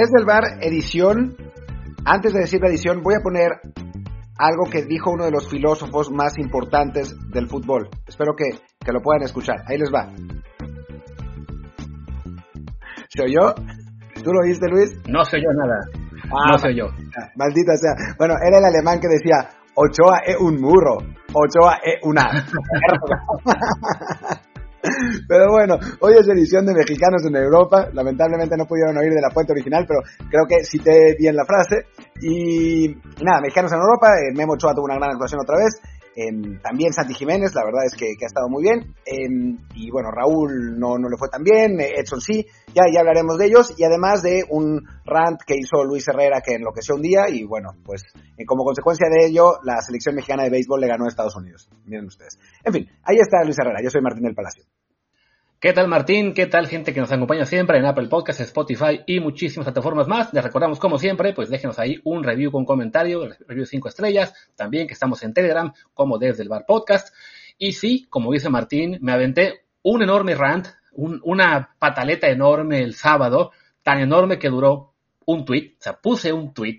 Desde el bar, edición. Antes de decir la edición, voy a poner algo que dijo uno de los filósofos más importantes del fútbol. Espero que, que lo puedan escuchar. Ahí les va. ¿Se oyó? ¿Tú lo oíste, Luis? No se oyó nada. no se oyó. Maldita sea. Bueno, era el alemán que decía, Ochoa es un murro, Ochoa es una... Pero bueno, hoy es edición de Mexicanos en Europa. Lamentablemente no pudieron oír de la fuente original, pero creo que cité bien la frase. Y, nada, Mexicanos en Europa. Eh, Memo Ochoa tuvo una gran actuación otra vez. También Santi Jiménez, la verdad es que, ha estado muy bien. Y bueno, Raúl no, no le fue tan bien, eh, Edson sí, ya, ya hablaremos de ellos. Y además de un rant que hizo Luis Herrera que enloqueció un día. Y bueno, pues eh, como consecuencia de ello, la selección mexicana de béisbol le ganó a Estados Unidos. Miren ustedes. En fin, ahí está Luis Herrera. Yo soy Martín del Palacio. ¿Qué tal Martín? ¿Qué tal gente que nos acompaña siempre en Apple Podcasts, Spotify y muchísimas plataformas más? Les recordamos como siempre, pues déjenos ahí un review con comentario, review 5 estrellas, también que estamos en Telegram como desde el bar podcast. Y sí, como dice Martín, me aventé un enorme rant, una pataleta enorme el sábado, tan enorme que duró un tweet, o sea, puse un tweet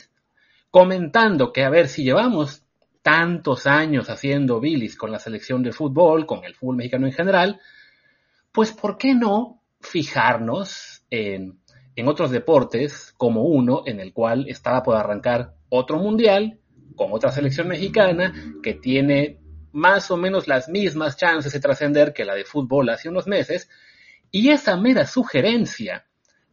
comentando que a ver si llevamos tantos años haciendo bilis con la selección de fútbol, con el fútbol mexicano en general, pues ¿por qué no fijarnos en, otros deportes como uno en el cual estaba por arrancar otro mundial con otra selección mexicana que tiene más o menos las mismas chances de trascender que la de fútbol hace unos meses, y esa mera sugerencia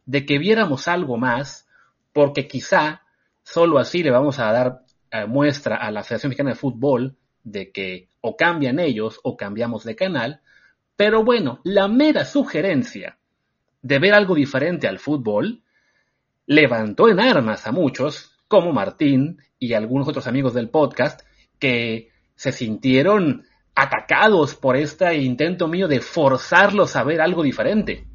de que viéramos algo más, porque quizá solo así le vamos a dar eh, muestra a la Federación Mexicana de Fútbol de que o cambian ellos o cambiamos de canal, pero bueno, la mera sugerencia de ver algo diferente al fútbol levantó en armas a muchos, como Martín y algunos otros amigos del podcast, que se sintieron atacados por este intento mío de forzarlos a ver algo diferente.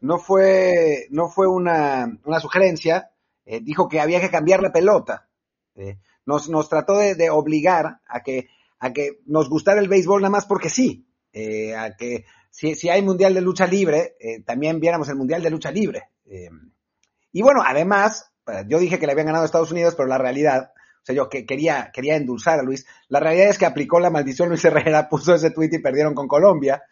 No fue, no fue una, sugerencia, eh, dijo que había que cambiar la pelota. Eh, nos, nos trató de, de, obligar a que, a que nos gustara el béisbol nada más porque sí. Eh, a que si, si, hay mundial de lucha libre, eh, también viéramos el mundial de lucha libre. Eh, y bueno, además, yo dije que le habían ganado Estados Unidos, pero la realidad, o sea, yo que quería, quería endulzar a Luis, la realidad es que aplicó la maldición Luis Herrera, puso ese tweet y perdieron con Colombia.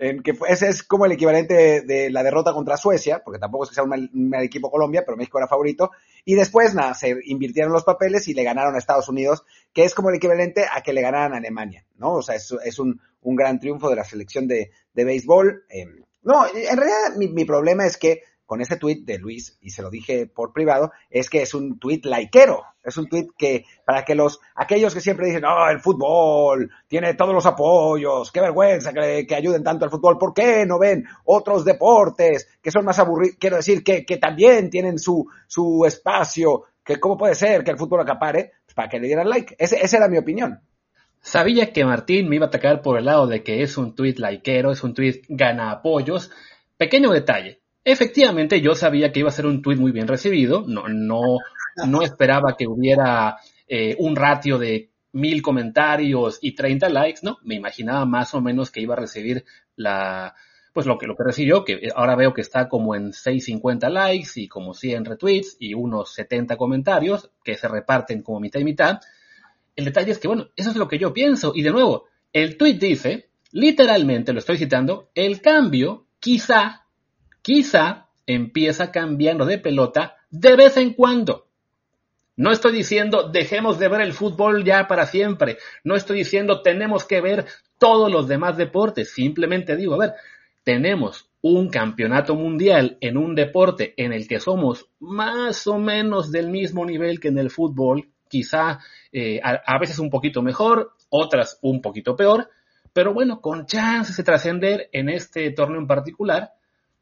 Que ese es como el equivalente de, la derrota contra Suecia, porque tampoco es que sea un mal, equipo Colombia, pero México era favorito. Y después, nada, se invirtieron los papeles y le ganaron a Estados Unidos, que es como el equivalente a que le ganaran a Alemania, ¿no? O sea, es, es un, un, gran triunfo de la selección de, de béisbol. Eh, no, en realidad mi, mi problema es que con ese tweet de Luis, y se lo dije por privado, es que es un tweet laiquero. Es un tweet que, para que los, aquellos que siempre dicen, oh, el fútbol tiene todos los apoyos, qué vergüenza que, que ayuden tanto al fútbol, ¿por qué no ven otros deportes que son más aburridos? Quiero decir, que, que también tienen su, su espacio, que cómo puede ser que el fútbol acapare, pues para que le dieran like. Esa era mi opinión. Sabía que Martín me iba a atacar por el lado de que es un tweet laiquero, es un tweet gana apoyos. Pequeño detalle, Efectivamente, yo sabía que iba a ser un tweet muy bien recibido. No, no, no esperaba que hubiera eh, un ratio de mil comentarios y 30 likes, ¿no? Me imaginaba más o menos que iba a recibir la, pues lo que, lo que recibió, que ahora veo que está como en 650 likes y como 100 retweets y unos 70 comentarios que se reparten como mitad y mitad. El detalle es que, bueno, eso es lo que yo pienso. Y de nuevo, el tweet dice, literalmente lo estoy citando, el cambio quizá quizá empieza cambiando de pelota de vez en cuando. No estoy diciendo dejemos de ver el fútbol ya para siempre. No estoy diciendo tenemos que ver todos los demás deportes. Simplemente digo, a ver, tenemos un campeonato mundial en un deporte en el que somos más o menos del mismo nivel que en el fútbol, quizá eh, a, a, veces un poquito mejor, otras un poquito peor, pero bueno, con chances de trascender en este torneo en particular,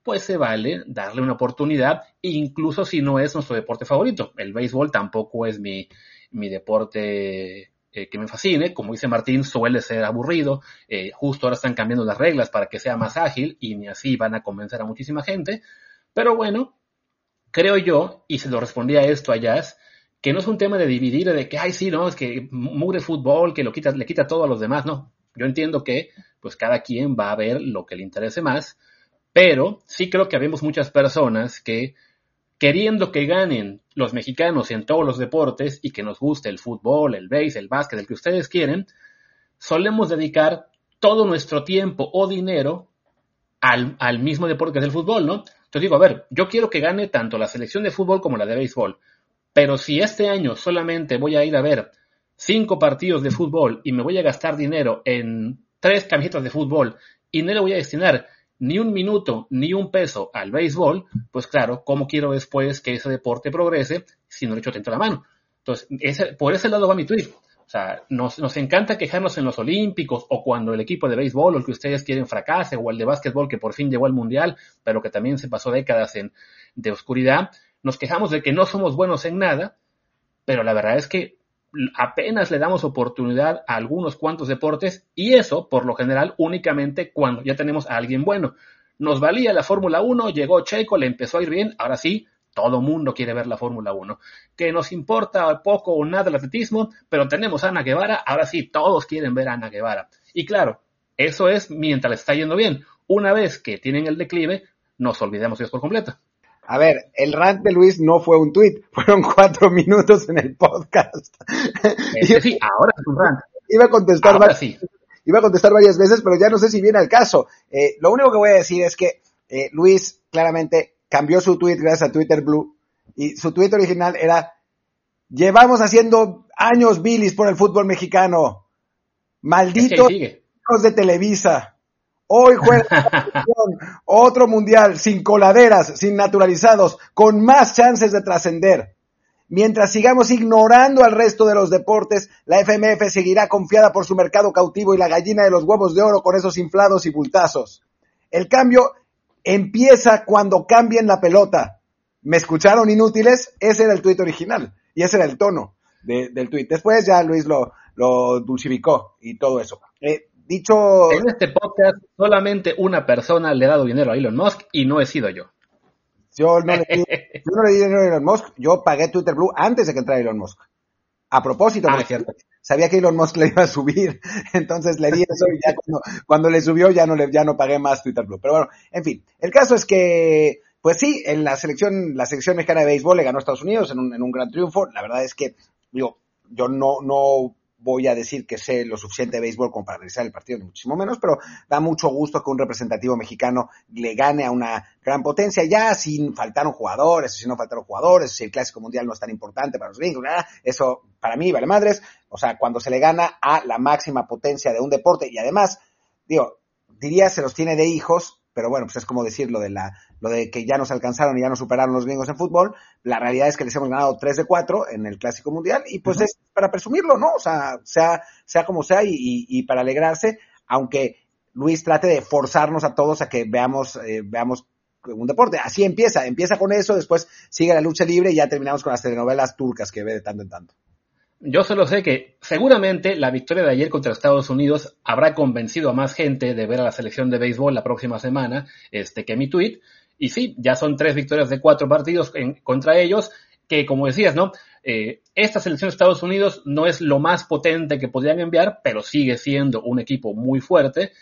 pues se vale darle una oportunidad, incluso si no es nuestro deporte favorito. El béisbol tampoco es mi, mi deporte eh, que me fascine. Como dice Martín, suele ser aburrido. Eh, justo ahora están cambiando las reglas para que sea más ágil y ni así van a convencer a muchísima gente. Pero bueno, creo yo, y se lo respondí a esto a Jazz, que no es un tema de dividir, de que, ay, sí, no, es que mugre fútbol, que lo quita, le quita todo a los demás. No, yo entiendo que, pues cada quien va a ver lo que le interese más pero sí creo que habemos muchas personas que queriendo que ganen los mexicanos en todos los deportes y que nos guste el fútbol, el base, el básquet, el que ustedes quieren, solemos dedicar todo nuestro tiempo o dinero al, al mismo deporte que es el fútbol, ¿no? Entonces digo, a ver, yo quiero que gane tanto la selección de fútbol como la de béisbol, pero si este año solamente voy a ir a ver cinco partidos de fútbol y me voy a gastar dinero en tres camisetas de fútbol y no le voy a destinar ni un minuto ni un peso al béisbol, pues claro, ¿cómo quiero después que ese deporte progrese si no le echo tanto la mano? Entonces, ese, por ese lado va mi tweet. O sea, nos, nos, encanta quejarnos en los Olímpicos o cuando el equipo de béisbol o el que ustedes quieren fracase o el de básquetbol que por fin llegó al Mundial, pero que también se pasó décadas en, de oscuridad. Nos quejamos de que no somos buenos en nada, pero la verdad es que apenas le damos oportunidad a algunos cuantos deportes y eso, por lo general, únicamente cuando ya tenemos a alguien bueno. Nos valía la Fórmula 1, llegó Checo, le empezó a ir bien, ahora sí, todo mundo quiere ver la Fórmula 1. Que nos importa poco o nada el atletismo, pero tenemos a Ana Guevara, ahora sí, todos quieren ver a Ana Guevara. Y claro, eso es mientras está yendo bien. Una vez que tienen el declive, nos olvidemos de eso por completo. A ver, el rant de Luis no fue un tweet, fueron cuatro minutos en el podcast. Este sí, ahora es un rant. Iba a contestar varias, iba a contestar varias veces, pero ya no sé si viene al caso. Eh, lo único que voy a decir es que eh, Luis claramente cambió su tweet gracias a Twitter Blue y su tweet original era llevamos haciendo años bilis por el fútbol mexicano. Malditos hijos de Televisa. Hoy juega otro mundial sin coladeras, sin naturalizados, con más chances de trascender. Mientras sigamos ignorando al resto de los deportes, la FMF seguirá confiada por su mercado cautivo y la gallina de los huevos de oro con esos inflados y bultazos. El cambio empieza cuando cambien la pelota. ¿Me escucharon inútiles? Ese era el tuit original y ese era el tono del tuit. Después ya Luis lo, dulcificó y todo eso. Eh, dicho... En este podcast solamente una persona le ha dado dinero a Elon Musk y no he sido yo. Yo no le di, yo no le di dinero a Elon Musk, yo pagué Twitter Blue antes de que entrara Elon Musk. A propósito, ah, cierto. sabía que Elon Musk le iba a subir, entonces le di eso y ya cuando, le subió ya no le, ya no pagué más Twitter Blue. Pero bueno, en fin, el caso es que, pues sí, en la selección, la selección mexicana de béisbol le ganó a Estados Unidos en un, en un gran triunfo. La verdad es que, digo, yo no, no voy a decir que sé lo suficiente de béisbol como para realizar el partido, muchísimo menos, pero da mucho gusto que un representativo mexicano le gane a una gran potencia, ya sin faltaron jugadores, si no faltaron jugadores, si el Clásico Mundial no es tan importante para los gringos, eso para mí vale madres, o sea, cuando se le gana a la máxima potencia de un deporte y además, digo, diría se los tiene de hijos, pero bueno, pues es como decir lo de la, lo de que ya nos alcanzaron y ya nos superaron los gringos en fútbol. La realidad es que les hemos ganado 3 de 4 en el Clásico Mundial y pues es para presumirlo, ¿no? O sea, sea, sea como sea y, y, para alegrarse, aunque Luis trate de forzarnos a todos a que veamos, eh, veamos un deporte. Así empieza, empieza con eso, después sigue la lucha libre y ya terminamos con las telenovelas turcas que ve de tanto en tanto. Yo solo sé que seguramente la victoria de ayer contra Estados Unidos habrá convencido a más gente de ver a la selección de béisbol la próxima semana este, que mi tweet. Y sí, ya son tres victorias de cuatro partidos en, contra ellos, que como decías, ¿no? Eh, esta selección de Estados Unidos no es lo más potente que podrían enviar, pero sigue siendo un equipo muy fuerte,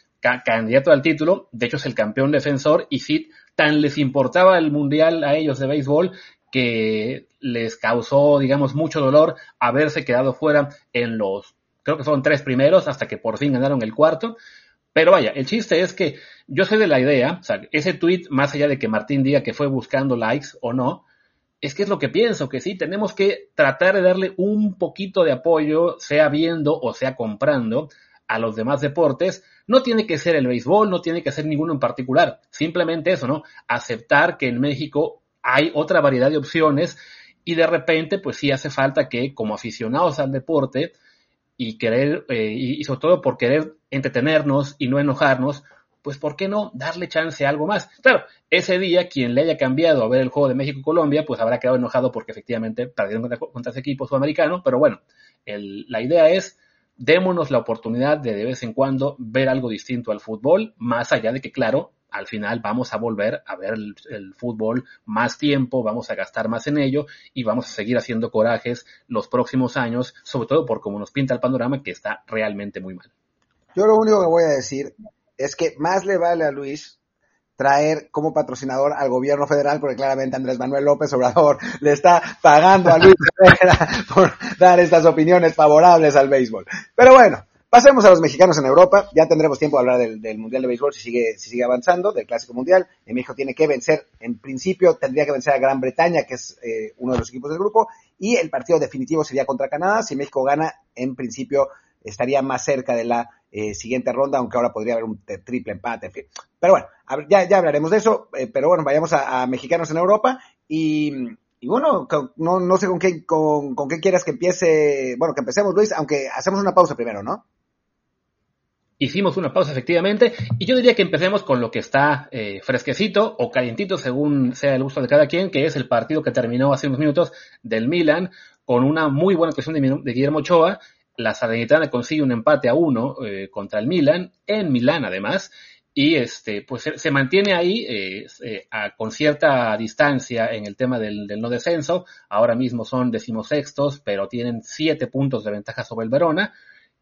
candidato al título, de hecho es el campeón defensor, y sí, tan les importaba el mundial a ellos de béisbol que les causó, digamos, mucho dolor haberse quedado fuera en los, creo que son tres primeros, hasta que por fin ganaron el cuarto. Pero vaya, el chiste es que yo soy de la idea, o sea, ese tweet, más allá de que Martín diga que fue buscando likes o no, es que es lo que pienso, que sí, tenemos que tratar de darle un poquito de apoyo, sea viendo o sea comprando, a los demás deportes. No tiene que ser el béisbol, no tiene que ser ninguno en particular, simplemente eso, ¿no? Aceptar que en México hay otra variedad de opciones y de repente pues sí hace falta que como aficionados al deporte y querer, eh, y, sobre todo por querer entretenernos y no enojarnos, pues ¿por qué no darle chance a algo más? Claro, ese día quien le haya cambiado a ver el juego de México-Colombia, pues habrá quedado enojado porque efectivamente perdieron contra, ese equipo sudamericano, pero bueno, la idea es démonos la oportunidad de de vez en cuando ver algo distinto al fútbol, más allá de que, claro, al final vamos a volver a ver el, fútbol más tiempo, vamos a gastar más en ello y vamos a seguir haciendo corajes los próximos años, sobre todo por como nos pinta el panorama que está realmente muy mal. Yo lo único que voy a decir es que más le vale a Luis traer como patrocinador al gobierno federal, porque claramente Andrés Manuel López Obrador le está pagando a Luis por dar estas opiniones favorables al béisbol. Pero bueno, pasemos a los mexicanos en Europa. Ya tendremos tiempo de hablar del, Mundial de Béisbol si sigue, si sigue avanzando, del Clásico Mundial. México tiene que vencer, en principio tendría que vencer a Gran Bretaña, que es eh, uno de los equipos del grupo, y el partido definitivo sería contra Canadá. Si México gana, en principio estaría más cerca de la eh, siguiente ronda, aunque ahora podría haber un triple empate, en fin. Pero bueno, ya, ya hablaremos de eso, eh, pero bueno, vayamos a, mexicanos en Europa y, y bueno, no, no sé con qué, con, con qué quieras que empiece, bueno, que empecemos Luis, aunque hacemos una pausa primero, ¿no? Hicimos una pausa efectivamente y yo diría que empecemos con lo que está eh, fresquecito o calientito según sea el gusto de cada quien, que es el partido que terminó hace unos minutos del Milan con una muy buena actuación de, Guillermo Ochoa la Salernitana consigue un empate a uno eh, contra el Milan, en Milán además, y este, pues se, mantiene ahí eh, eh, con cierta distancia en el tema del, no descenso. Ahora mismo son decimosextos, pero tienen siete puntos de ventaja sobre el Verona.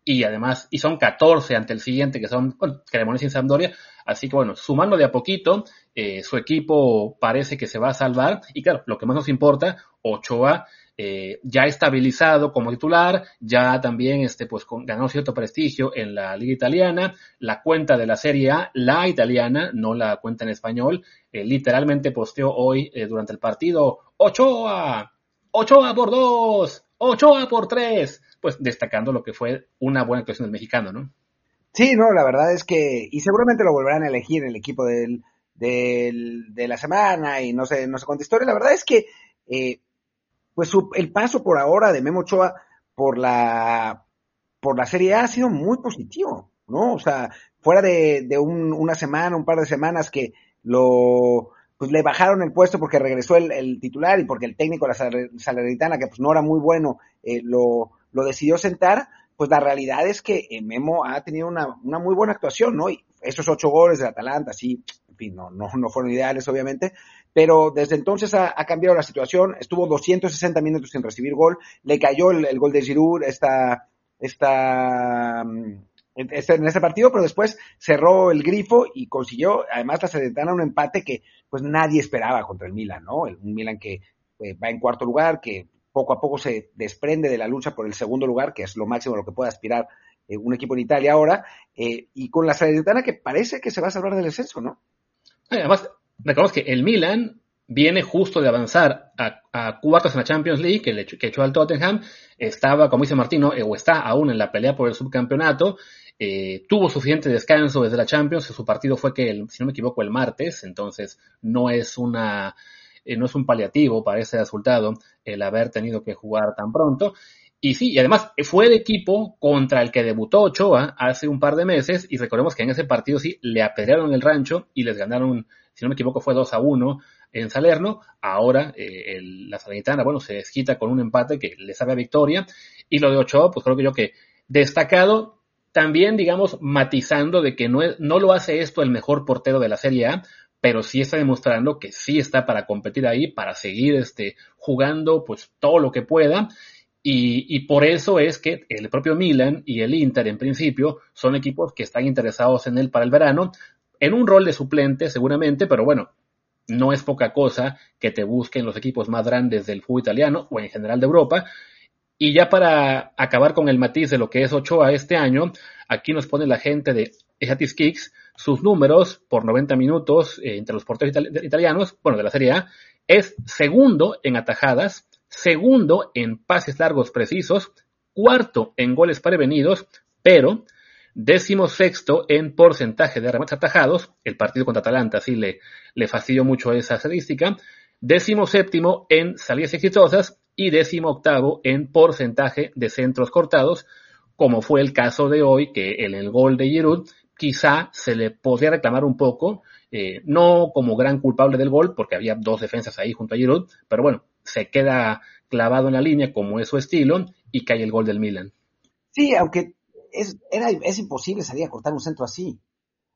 Y además, y son 14 ante el siguiente, que son bueno, y Sampdoria. Así que bueno, sumando de a poquito, su equipo parece que se va a salvar. Y claro, lo que más nos importa, Ochoa eh, ya estabilizado como titular, ya también este, pues, ganó cierto prestigio en la liga italiana, la cuenta de la Serie A, la italiana, no la cuenta en español, eh, literalmente posteó hoy eh, durante el partido, Ochoa, Ochoa por dos, Ochoa por tres, pues destacando lo que fue una buena actuación del mexicano, ¿no? Sí, no, la verdad es que, y seguramente lo volverán a elegir el equipo del, del, de la semana y no sé, no sé cuánta historia, la verdad es que eh, pues el paso por ahora de Memo Ochoa por la, por la Serie A ha sido muy positivo, ¿no? O sea, fuera de, una semana, un par de semanas que lo, pues le bajaron el puesto porque regresó el, titular y porque el técnico de la Salernitana, que pues no era muy bueno, eh, lo, lo decidió sentar, pues la realidad es que eh, Memo ha tenido una, una muy buena actuación, ¿no? Y esos ocho goles de Atalanta, sí, en fin, no, no, no fueron ideales, obviamente, pero desde entonces ha, cambiado la situación, estuvo 260 minutos sin recibir gol, le cayó el, gol de Giroud esta, esta, mm, este, en ese partido, pero después cerró el grifo y consiguió, además la Salernitana un empate que pues nadie esperaba contra el Milan, ¿no? un Milan que eh, va en cuarto lugar, que poco a poco se desprende de la lucha por el segundo lugar, que es lo máximo a lo que puede aspirar eh, un equipo en Italia ahora, eh, y con la Salernitana que parece que se va a salvar del exceso, ¿no? Además, recordemos que el Milan viene justo de avanzar a, cuartos en la Champions League, que, que echó al Tottenham, estaba, como dice Martino, eh, o está aún en la pelea por el subcampeonato, eh, tuvo suficiente descanso desde la Champions, su partido fue que, el, si no me equivoco, el martes, entonces no es una eh, no es un paliativo para ese resultado el haber tenido que jugar tan pronto. Y sí, y además fue el equipo contra el que debutó Ochoa hace un par de meses y recordemos que en ese partido sí le apedrearon el rancho y les ganaron, si no me equivoco, fue 2 a 1 en Salerno. Ahora eh, la Salernitana, bueno, se desquita con un empate que le sabe a victoria. Y lo de Ochoa, pues creo que yo que destacado, también digamos matizando de que no, no lo hace esto el mejor portero de la Serie A, pero sí está demostrando que sí está para competir ahí, para seguir este, jugando pues todo lo que pueda y, por eso es que el propio Milan y el Inter, en principio, son equipos que están interesados en él para el verano, en un rol de suplente seguramente, pero bueno, no es poca cosa que te busquen los equipos más grandes del fútbol italiano o en general de Europa. Y ya para acabar con el matiz de lo que es Ochoa este año, aquí nos pone la gente de Ejatis Kicks sus números por 90 minutos eh, entre los porteros italianos, bueno, de la Serie A, es segundo en atajadas, segundo en pases largos precisos, cuarto en goles prevenidos, pero décimo sexto en porcentaje de remates atajados, el partido contra Atalanta sí le, le fastidió mucho esa estadística, décimo séptimo en salidas exitosas y décimo octavo en porcentaje de centros cortados, como fue el caso de hoy, que en el gol de Giroud quizá se le podría reclamar un poco, eh, no como gran culpable del gol, porque había dos defensas ahí junto a Giroud, pero bueno, se queda clavado en la línea como es su estilo y cae el gol del Milan. Sí, aunque es, era, es imposible salir a cortar un centro así.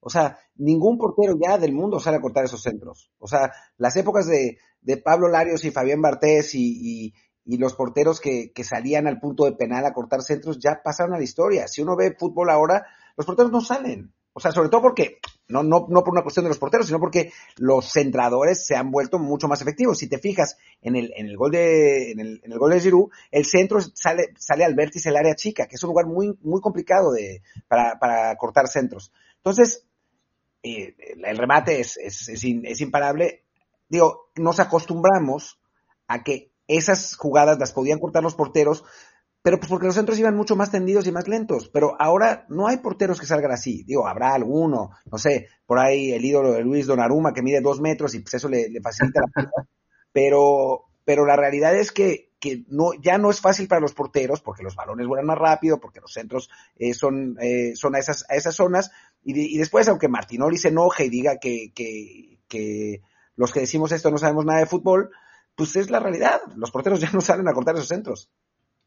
O sea, ningún portero ya del mundo sale a cortar esos centros. O sea, las épocas de, de Pablo Larios y Fabián Bartés y, y, los porteros que, que, salían al punto de penal a cortar centros ya pasaron a la historia. Si uno ve fútbol ahora, los porteros no salen. O sea, sobre todo porque no, no, no por una cuestión de los porteros, sino porque los centradores se han vuelto mucho más efectivos. Si te fijas en el, en el gol de, en el, en el gol de Giroud, el centro sale, sale al vértice del área chica, que es un lugar muy, muy complicado de, para, para cortar centros. Entonces, eh, el remate es, es, es, es imparable. Digo, nos acostumbramos a que esas jugadas las podían cortar los porteros, pero pues porque los centros iban mucho más tendidos y más lentos. Pero ahora no hay porteros que salgan así. Digo, habrá alguno, no sé, por ahí el ídolo de Luis Donaruma que mide dos metros y pues eso le, le facilita la vida. Pero, pero la realidad es que, que no, ya no es fácil para los porteros porque los balones vuelan más rápido, porque los centros eh, son, eh, son a esas, a esas zonas. Y, y, después, aunque Martinoli se enoje y diga que, que, que los que decimos esto no sabemos nada de fútbol, pues es la realidad. Los porteros ya no salen a cortar esos centros.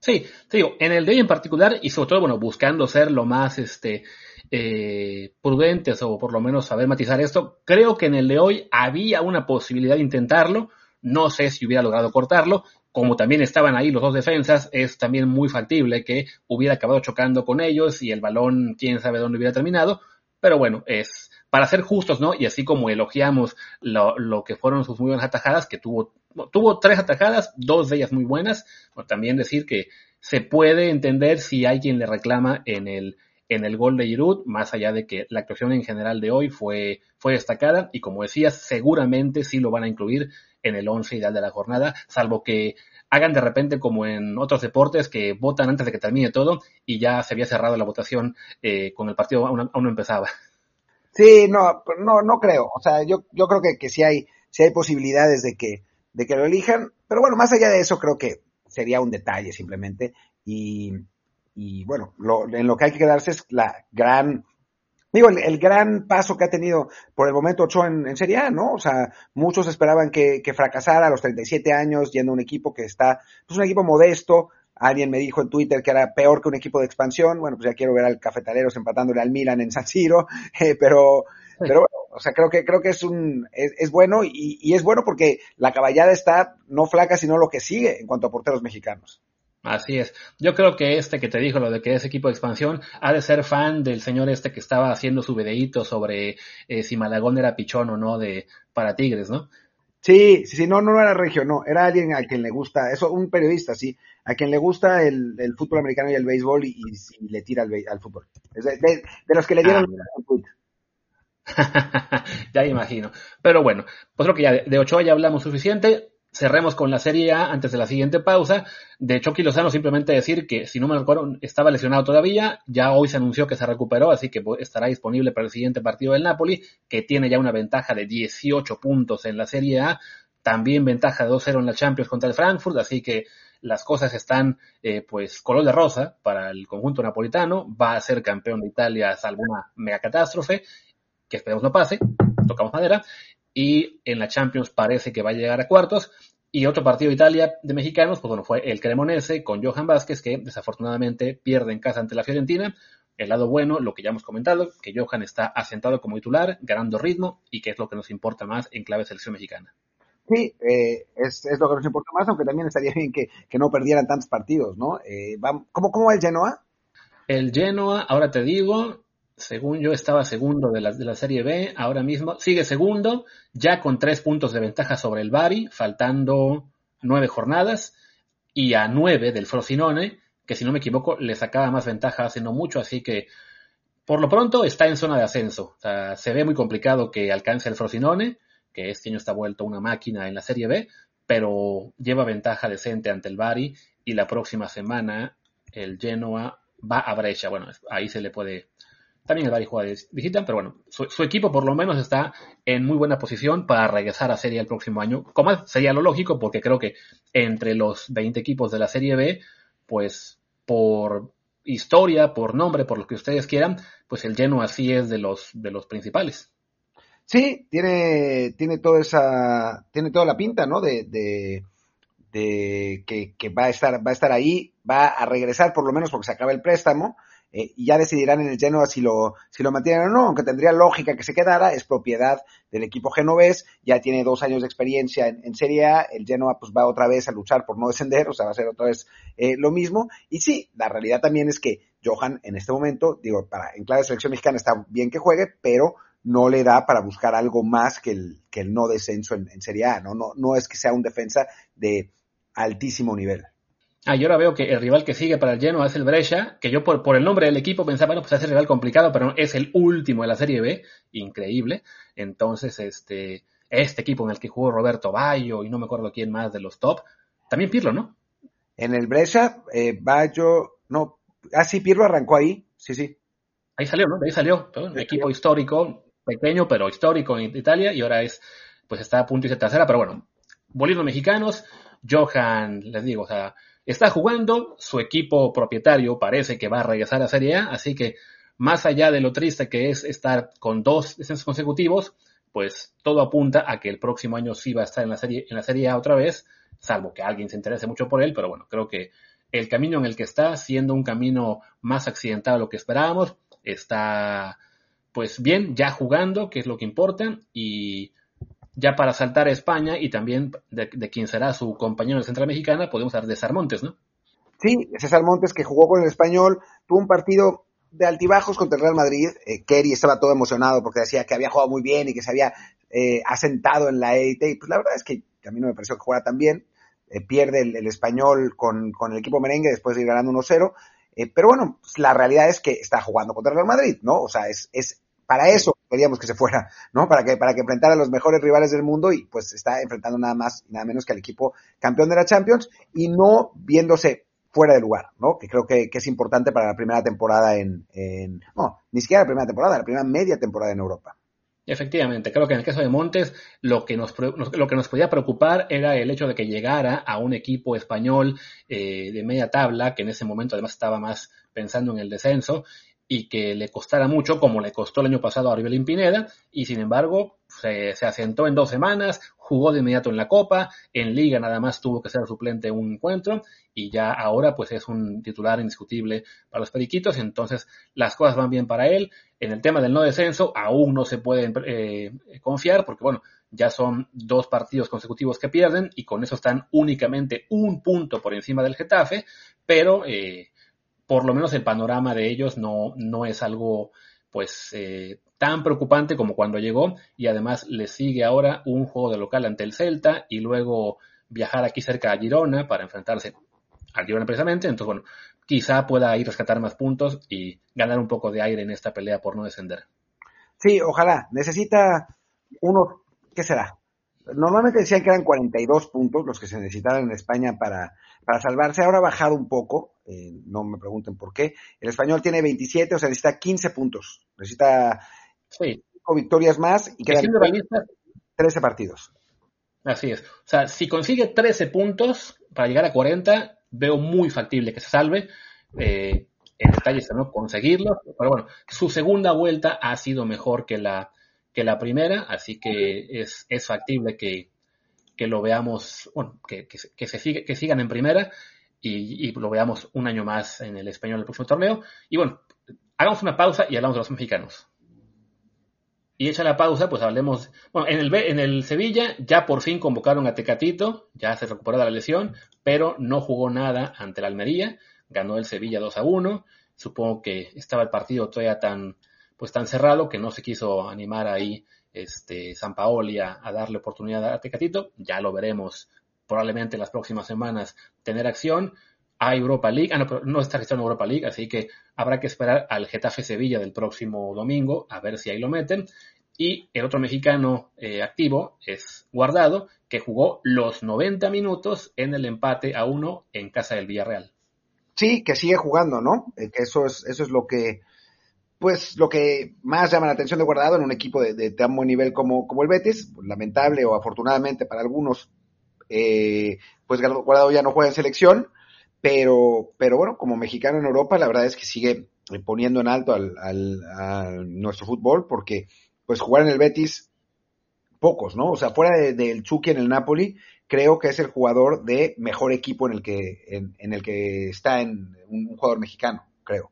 Sí, te digo, en el de hoy en particular, y sobre todo, bueno, buscando ser lo más este eh, prudentes o por lo menos saber matizar esto, creo que en el de hoy había una posibilidad de intentarlo. No sé si hubiera logrado cortarlo. Como también estaban ahí los dos defensas, es también muy factible que hubiera acabado chocando con ellos y el balón, quién sabe dónde hubiera terminado. Pero bueno, es para ser justos, ¿no? Y así como elogiamos lo, lo que fueron sus muy buenas atajadas, que tuvo, tuvo tres atajadas, dos de ellas muy buenas, también decir que se puede entender si alguien le reclama en el, en el gol de Giroud, más allá de que la actuación en general de hoy fue, fue destacada, y como decías, seguramente sí lo van a incluir en el once ideal de la jornada, salvo que hagan de repente como en otros deportes que votan antes de que termine todo y ya se había cerrado la votación eh, con el partido aún, aún no empezaba. Sí, no, no, no creo. O sea, yo, yo creo que, que sí hay, sí hay posibilidades de que, de que lo elijan. Pero bueno, más allá de eso, creo que sería un detalle simplemente. Y, y bueno, lo, en lo que hay que quedarse es la gran, digo, el, el, gran paso que ha tenido por el momento Ochoa en, en Serie A, ¿no? O sea, muchos esperaban que, que fracasara a los 37 años yendo a un equipo que está, pues un equipo modesto, Alguien me dijo en Twitter que era peor que un equipo de expansión. Bueno, pues ya quiero ver al Cafetaleros empatándole al Milan en San Siro, eh, pero, pero bueno, o sea, creo que, creo que es un, es, es bueno y, y, es bueno porque la caballada está no flaca, sino lo que sigue en cuanto a porteros mexicanos. Así es. Yo creo que este que te dijo lo de que es equipo de expansión ha de ser fan del señor este que estaba haciendo su videíto sobre eh, si Malagón era pichón o no de para Tigres, ¿no? Sí, sí, sí, no, no era regio, no, era alguien a quien le gusta, eso, un periodista, sí, a quien le gusta el, el fútbol americano y el béisbol y, y, y le tira al, al fútbol. De, de, de, los que le dieron ah, ya imagino. Pero bueno, pues creo que ya de, Ochoa ya hablamos suficiente. Cerremos con la Serie A antes de la siguiente pausa. De Chucky Lozano simplemente decir que, si no me recuerdo, estaba lesionado todavía. Ya hoy se anunció que se recuperó, así que estará disponible para el siguiente partido del Napoli, que tiene ya una ventaja de 18 puntos en la Serie A. También ventaja de 2-0 en la Champions contra el Frankfurt, así que las cosas están eh, pues color de rosa para el conjunto napolitano. Va a ser campeón de Italia salvo una mega catástrofe, que esperemos no pase, tocamos madera y en la Champions parece que va a llegar a cuartos. Y otro partido de Italia de mexicanos, pues bueno, fue el Cremonese con Johan Vázquez, que desafortunadamente pierde en casa ante la Fiorentina. El lado bueno, lo que ya hemos comentado, que Johan está asentado como titular, ganando ritmo, y que es lo que nos importa más en clave selección mexicana. Sí, eh, es, es, lo que nos importa más, aunque también estaría bien que, que no perdieran tantos partidos, ¿no? Eh, ¿cómo, ¿Cómo va el Genoa? El Genoa, ahora te digo, según yo estaba segundo de la, de la Serie B, ahora mismo sigue segundo, ya con tres puntos de ventaja sobre el Bari, faltando nueve jornadas, y a nueve del Frosinone, que si no me equivoco le sacaba más ventaja hace no mucho, así que por lo pronto está en zona de ascenso. O sea, se ve muy complicado que alcance el Frosinone, que este año está vuelto una máquina en la Serie B, pero lleva ventaja decente ante el Bari y la próxima semana el Genoa va a Brescia. Bueno, ahí se le puede también el Bari juega de visita, pero bueno, su, equipo por lo menos está en muy buena posición para regresar a Serie el próximo año. Como sería lo lógico, porque creo que entre los 20 equipos de la Serie B, pues por historia, por nombre, por lo que ustedes quieran, pues el Genoa sí es de los, de los principales. Sí, tiene, tiene toda esa, tiene toda la pinta, ¿no? De, de, de que, que, va a estar, va a estar ahí, va a regresar por lo menos porque se acaba el préstamo, eh, y ya decidirán en el Genoa si lo, si lo mantienen o no, aunque tendría lógica que se quedara, es propiedad del equipo genovés, ya tiene dos años de experiencia en, en Serie A, el Genoa pues va otra vez a luchar por no descender, o sea, va a ser otra vez eh, lo mismo, y sí, la realidad también es que Johan en este momento, digo, para, en clave de selección mexicana está bien que juegue, pero no le da para buscar algo más que el, que el no descenso en, en Serie A, ¿no? ¿no? No es que sea un defensa de altísimo nivel. Ah, yo ahora veo que el rival que sigue para el Genoa es el Brescia, que yo por, por el nombre del equipo pensaba, bueno, pues es el rival complicado, pero es el último de la Serie B, increíble. Entonces, este, este equipo en el que jugó Roberto Bayo y no me acuerdo quién más de los top, también Pirlo, ¿no? En el Brescia, eh, Bayo, no, ah, sí, Pirlo arrancó ahí, sí, sí. Ahí salió, ¿no? De ahí salió, un equipo histórico, pequeño, pero histórico en Italia, y ahora es, pues está a punto de tercera, pero bueno, bolinos mexicanos, Johan, les digo, o sea, está jugando, su equipo propietario parece que va a regresar a Serie A, así que más allá de lo triste que es estar con dos descensos consecutivos, pues todo apunta a que el próximo año sí va a estar en la serie, en la serie A otra vez, salvo que alguien se interese mucho por él, pero bueno, creo que el camino en el que está, siendo un camino más accidentado de lo que esperábamos, está pues bien, ya jugando, que es lo que importa, y ya para saltar a España y también de, de quien será su compañero en Central Mexicana, podemos hablar de César Montes, ¿no? Sí, César Montes que jugó con el español, tuvo un partido de altibajos contra el Real Madrid. Eh, Kerry estaba todo emocionado porque decía que había jugado muy bien y que se había eh, asentado en la élite. Y pues la verdad es que a mí no me pareció que jugara tan bien. Eh, pierde el, español con, el equipo merengue después de ir ganando 1-0. Eh, pero bueno, pues la realidad es que está jugando contra el Real Madrid, ¿no? O sea, es para eso queríamos que se fuera, ¿no? Para que, para que enfrentara a los mejores rivales del mundo y pues está enfrentando nada más y nada menos que al equipo campeón de la Champions y no viéndose fuera de lugar, ¿no? Que creo que, que es importante para la primera temporada en, en, no, ni siquiera la primera temporada, la primera media temporada en Europa. Efectivamente, creo que en el caso de Montes lo que nos, lo que nos podía preocupar era el hecho de que llegara a un equipo español eh, de media tabla, que en ese momento además estaba más pensando en el descenso, y que le costara mucho, como le costó el año pasado a Rivelín Pineda, y sin embargo se, se, asentó en dos semanas, jugó de inmediato en la Copa, en Liga nada más tuvo que ser suplente un encuentro, y ya ahora pues es un titular indiscutible para los Periquitos, entonces las cosas van bien para él. En el tema del no descenso aún no se puede eh, confiar, porque bueno, ya son dos partidos consecutivos que pierden, y con eso están únicamente un punto por encima del Getafe, pero... Eh, por lo menos el panorama de ellos no, no es algo pues eh, tan preocupante como cuando llegó y además le sigue ahora un juego de local ante el Celta y luego viajar aquí cerca a Girona para enfrentarse a Girona precisamente, entonces bueno, quizá pueda ir a rescatar más puntos y ganar un poco de aire en esta pelea por no descender. Sí, ojalá, necesita uno, ¿qué será? Normalmente decían que eran 42 puntos los que se necesitaban en España para, para salvarse. Ahora ha bajado un poco, eh, no me pregunten por qué. El español tiene 27, o sea, necesita 15 puntos. Necesita sí. 5 victorias más y quedan 13 partidos. Así es. O sea, si consigue 13 puntos para llegar a 40, veo muy factible que se salve. Eh, el detalle no conseguirlo. Pero bueno, su segunda vuelta ha sido mejor que la que la primera, así que es, es factible que, que, lo veamos, bueno, que, que, se sigue, que sigan en primera y, y, lo veamos un año más en el español del próximo torneo. Y bueno, hagamos una pausa y hablamos de los mexicanos. Y hecha la pausa, pues hablemos. Bueno, en el, en el Sevilla ya por fin convocaron a Tecatito, ya se recuperó de la lesión, pero no jugó nada ante la Almería. Ganó el Sevilla 2 a 1. Supongo que estaba el partido todavía tan, pues tan cerrado que no se quiso animar ahí este San Paoli a, a darle oportunidad a Tecatito. Ya lo veremos probablemente en las próximas semanas tener acción. Hay Europa League, ah, no, pero no está registrando Europa League, así que habrá que esperar al Getafe Sevilla del próximo domingo a ver si ahí lo meten. Y el otro mexicano eh, activo es Guardado, que jugó los 90 minutos en el empate a uno en casa del Villarreal. Sí, que sigue jugando, ¿no? Eh, eso es, eso es lo que, pues lo que más llama la atención de Guardado en un equipo de, tan buen nivel como, como el Betis, lamentable o afortunadamente para algunos, eh, pues Guardado ya no juega en selección, pero, pero bueno, como mexicano en Europa, la verdad es que sigue poniendo en alto al, al, a nuestro fútbol, porque pues jugar en el Betis, pocos, ¿no? O sea, fuera del de, Chucky en el Napoli, creo que es el jugador de mejor equipo en el que, en, el que está en un jugador mexicano, creo.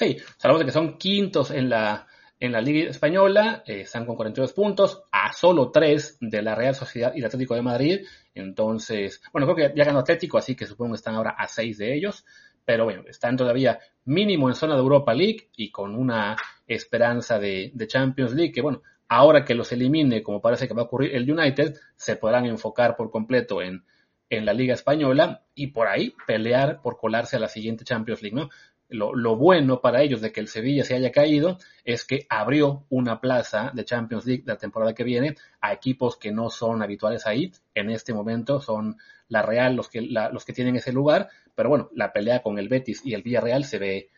Sí, sabemos de que son quintos en la, en la Liga Española, eh, están con 42 puntos, a solo 3 de la Real Sociedad y el Atlético de Madrid. Entonces, bueno, creo que ya ganó Atlético, así que supongo que están ahora a 6 de ellos. pero bueno, están todavía mínimo en zona de Europa League y con una esperanza de, de Champions League que, bueno, ahora que los elimine, como parece que va a ocurrir el United, se podrán enfocar por completo en, en la Liga Española y por ahí pelear por colarse a la siguiente Champions League, ¿no? Lo, bueno para ellos de que el Sevilla se haya caído es que abrió una plaza de Champions League la temporada que viene a equipos que no son habituales ahí. En este momento son la Real los que, los que tienen ese lugar, pero bueno, la pelea con el Betis y el Villarreal se ve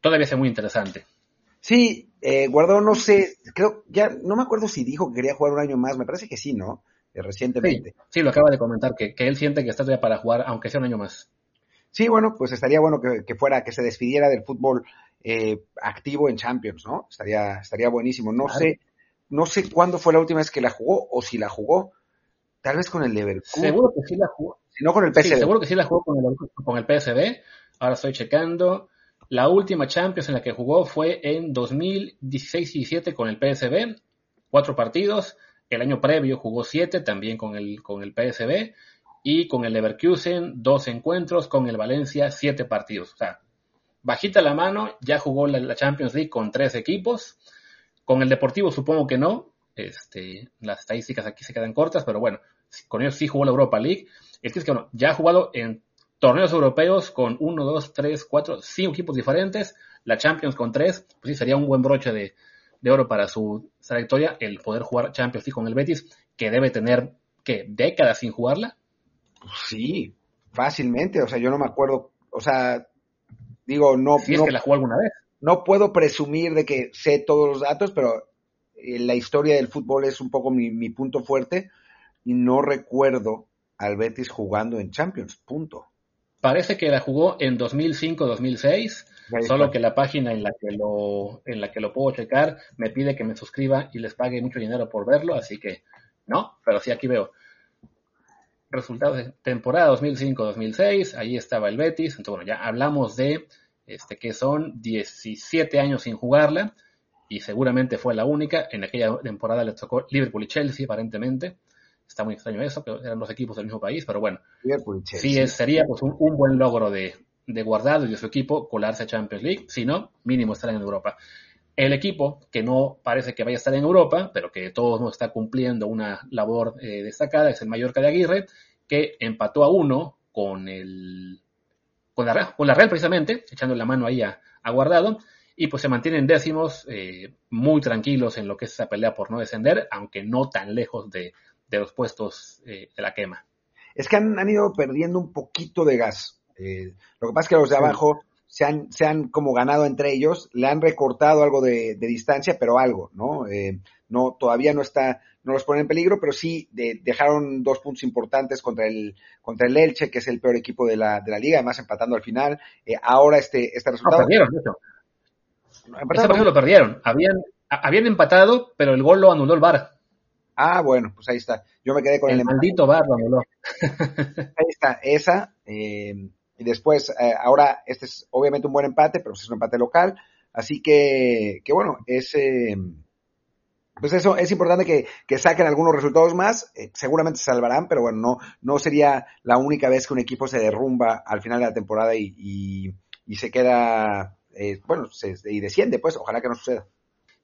todavía se muy interesante. Sí, eh, Guardó, no sé, creo, ya no me acuerdo si dijo que quería jugar un año más, me parece que sí, ¿no? Eh, recientemente. Sí, lo acaba de comentar, que, que él siente que está todavía para jugar, aunque sea un año más. Sí, bueno, pues estaría bueno que, fuera, que se despidiera del fútbol eh, activo en Champions, ¿no? Estaría, estaría buenísimo. No sé, no sé cuándo fue la última vez que la jugó o si la jugó. Tal vez con el Leverkusen. Seguro que sí la jugó. Si no con el PSV. seguro que sí la jugó con el, con el PSV. Ahora estoy checando. La última Champions en la que jugó fue en 2016-17 con el PSV. Cuatro partidos. El año previo jugó siete también con el, con el PSV y con el Leverkusen dos encuentros, con el Valencia siete partidos. O sea, bajita la mano, ya jugó la, Champions League con tres equipos. Con el Deportivo supongo que no. Este, las estadísticas aquí se quedan cortas, pero bueno, con ellos sí jugó la Europa League. Es que, es que bueno, ya ha jugado en torneos europeos con uno, dos, tres, cuatro, cinco equipos diferentes. La Champions con tres, pues sí, sería un buen broche de, de oro para su trayectoria el poder jugar Champions League con el Betis, que debe tener, ¿qué? ¿Décadas sin jugarla? Sí, fácilmente, o sea, yo no me acuerdo, o sea, digo, no... Si es que la jugó alguna vez. No puedo presumir de que sé todos los datos, pero eh, la historia del fútbol es un poco mi, mi punto fuerte y no recuerdo al Betis jugando en Champions, punto. Parece que la jugó en 2005-2006, solo que la página en la que lo en la que lo puedo checar me pide que me suscriba y les pague mucho dinero por verlo, así que no, pero sí aquí veo resultados de temporada 2005-2006, ahí estaba el Betis, entonces bueno, ya hablamos de este, que son 17 años sin jugarla y seguramente fue la única, en aquella temporada le tocó Liverpool y Chelsea aparentemente, está muy extraño eso, que eran los equipos del mismo país, pero bueno, sí sería pues un, buen logro de, de Guardado y de su equipo colarse a Champions League, si no, mínimo estar en Europa. El equipo, que no parece que vaya a estar en Europa, pero que todos no está cumpliendo una labor eh, destacada, es el Mallorca de Aguirre, que empató a uno con el con la, con la Real precisamente, echando la mano ahí a, Guardado, y pues se mantienen décimos, eh, muy tranquilos en lo que es esa pelea por no descender, aunque no tan lejos de, los puestos eh, de la quema. Es que han, han, ido perdiendo un poquito de gas. lo que pasa es que los de abajo se han, se han como ganado entre ellos, le han recortado algo de, distancia, pero algo, ¿no? Eh, no, todavía no está, no los ponen en peligro, pero sí dejaron dos puntos importantes contra el, contra el Elche, que es el peor equipo de la, de la liga, además empatando al final. Eh, ahora este, este resultado. No, perdieron, Ese lo perdieron. Habían, habían empatado, pero el gol lo anuló el VAR. Ah, bueno, pues ahí está. Yo me quedé con el, el maldito VAR lo anuló. ahí está, esa. Eh, y después, eh, ahora, este es obviamente un buen empate, pero es un empate local. Así que, que bueno, es, eh, pues eso, es importante que, que saquen algunos resultados más. Eh, seguramente se salvarán, pero bueno, no, no sería la única vez que un equipo se derrumba al final de la temporada y, y, y se queda, bueno, se, y desciende, pues ojalá que no suceda.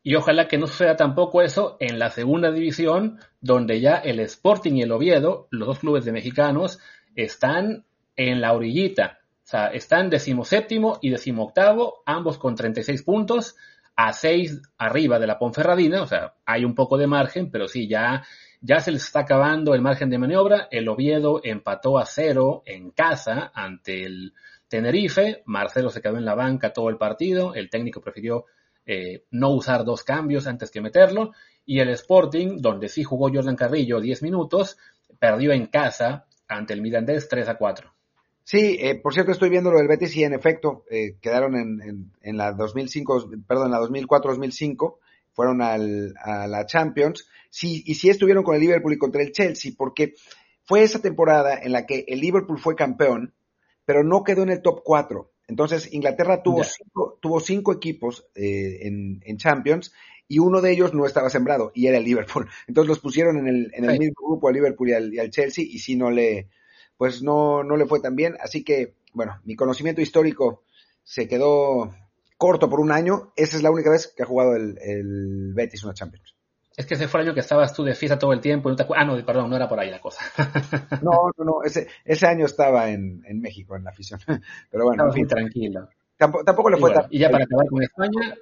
Y ojalá que no suceda tampoco eso en la segunda división, donde ya el Sporting y el Oviedo, los dos clubes de mexicanos, están en la orillita. O sea, están decimoséptimo y decimoctavo, ambos con 36 puntos, a 6 arriba de la Ponferradina, o sea, hay un poco de margen, pero sí, ya, ya se les está acabando el margen de maniobra. El Oviedo empató a cero en casa ante el Tenerife, Marcelo se quedó en la banca todo el partido, el técnico prefirió eh, no usar dos cambios antes que meterlo, y el Sporting, donde sí jugó Jordan Carrillo 10 minutos, perdió en casa ante el Mirandés 3 a 4. Sí, eh, por cierto, estoy viendo lo del Betis y en efecto eh, quedaron en, en, la 2005, perdón, en la 2004-2005, fueron al, a la Champions. Sí, y sí estuvieron con el Liverpool y contra el Chelsea, porque fue esa temporada en la que el Liverpool fue campeón, pero no quedó en el top 4. Entonces, Inglaterra tuvo, cinco, tuvo cinco equipos eh, en, en, Champions y uno de ellos no estaba sembrado y era el Liverpool. Entonces los pusieron en el, en el mismo grupo al Liverpool y al, y al Chelsea y sí no le, pues no, no le fue tan bien. Así que, bueno, mi conocimiento histórico se quedó corto por un año. Esa es la única vez que ha jugado el, el Betis una Champions. Es que ese fue el año que estabas tú de fiesta todo el tiempo. No te ah, no, perdón, no era por ahí la cosa. no, no, no. Ese, ese año estaba en, en México, en la afición. Pero bueno, en fin. tranquilo. Tampoco, tampoco le fue tan... y ya para acabar con España,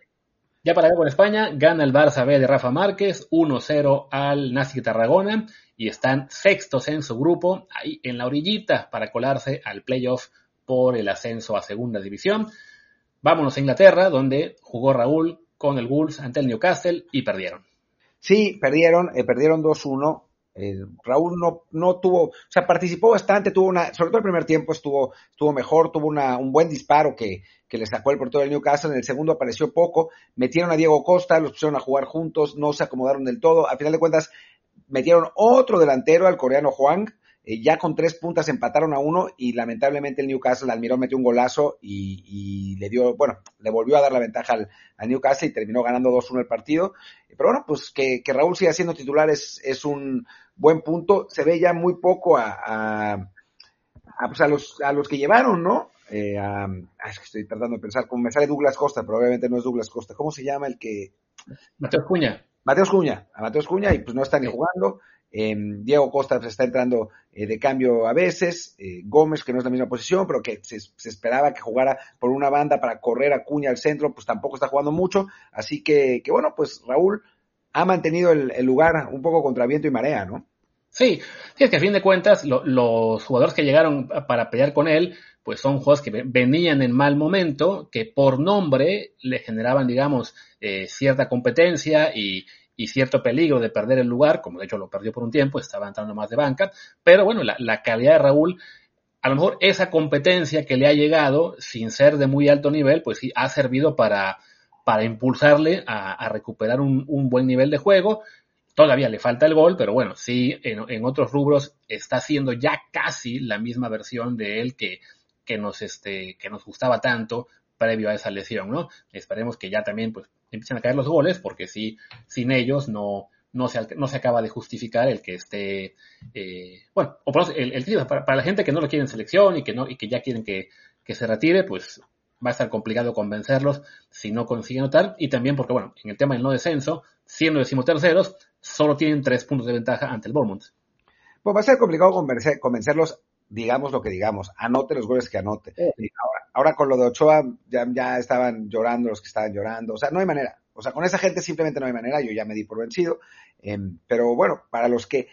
ya para acabar con España, gana el Barça B de Rafa Márquez, 1-0 al Nazi Tarragona y están sextos en su grupo, ahí en la orillita para colarse al playoff por el ascenso a segunda división. Vámonos a Inglaterra, donde jugó Raúl con el Wolves ante el Newcastle y perdieron. Sí, perdieron, eh, perdieron 2-1. Eh, Raúl no, no tuvo, o sea, participó bastante, tuvo una, sobre todo el primer tiempo estuvo, estuvo mejor, tuvo una, un buen disparo que, que le sacó el portero del Newcastle, en el segundo apareció poco, metieron a Diego Costa, los pusieron a jugar juntos, no se acomodaron del todo, al final de cuentas metieron otro delantero al coreano Juan, eh, ya con tres puntas empataron a uno y lamentablemente el Newcastle, Almirón metió un golazo y, y, le dio, bueno, le volvió a dar la ventaja al, Newcastle y terminó ganando 2-1 el partido. Pero bueno, pues que, Raúl siga siendo titular es, un buen punto. Se ve ya muy poco a, a, a, pues a los, a los que llevaron, ¿no? Eh, es que estoy tratando de pensar, como me sale Douglas Costa, pero obviamente no es Douglas Costa. ¿Cómo se llama el que? Mateo Cuña. Mateos Cuña, a Mateos Cuña y pues no está ni jugando. Eh, Diego Costa pues, está entrando eh, de cambio a veces, eh, Gómez, que no es la misma posición, pero que se, se, esperaba que jugara por una banda para correr a Cuña al centro, pues tampoco está jugando mucho. Así que, que bueno, pues Raúl ha mantenido el, el, lugar un poco contra viento y marea, ¿no? Sí, sí, es que a fin de cuentas lo, los jugadores que llegaron para pelear con él, pues son jugadores que venían en mal momento, que por nombre le generaban, digamos, eh, cierta competencia y, cierto peligro de perder el lugar, como de hecho lo perdió por un tiempo, estaba entrando más de banca, pero bueno, la, calidad de Raúl, a lo mejor esa competencia que le ha llegado, sin ser de muy alto nivel, pues sí ha servido para, impulsarle a, recuperar un, buen nivel de juego. Todavía le falta el gol, pero bueno, sí, en, otros rubros está siendo ya casi la misma versión de él que, que nos, este, que nos gustaba tanto previo a esa lesión, ¿no? Esperemos que ya también, pues, empiecen a caer los goles, porque sí, sin ellos no, no se, no se acaba de justificar el que esté, eh, bueno, o el, el para, para, la gente que no lo quiere en selección y que no, y que ya quieren que, que se retire, pues va a estar complicado convencerlos si no consiguen notar, y también porque, bueno, en el tema del no descenso, siendo decimoterceros, solo tienen tres puntos de ventaja ante el Bournemouth. Pues va a ser complicado convencer, convencerlos, digamos lo que digamos, anote los goles que anote. Sí. Ahora, ahora con lo de Ochoa ya, ya estaban llorando los que estaban llorando, o sea, no hay manera. O sea, con esa gente simplemente no hay manera, yo ya me di por vencido. Eh, pero bueno, para los que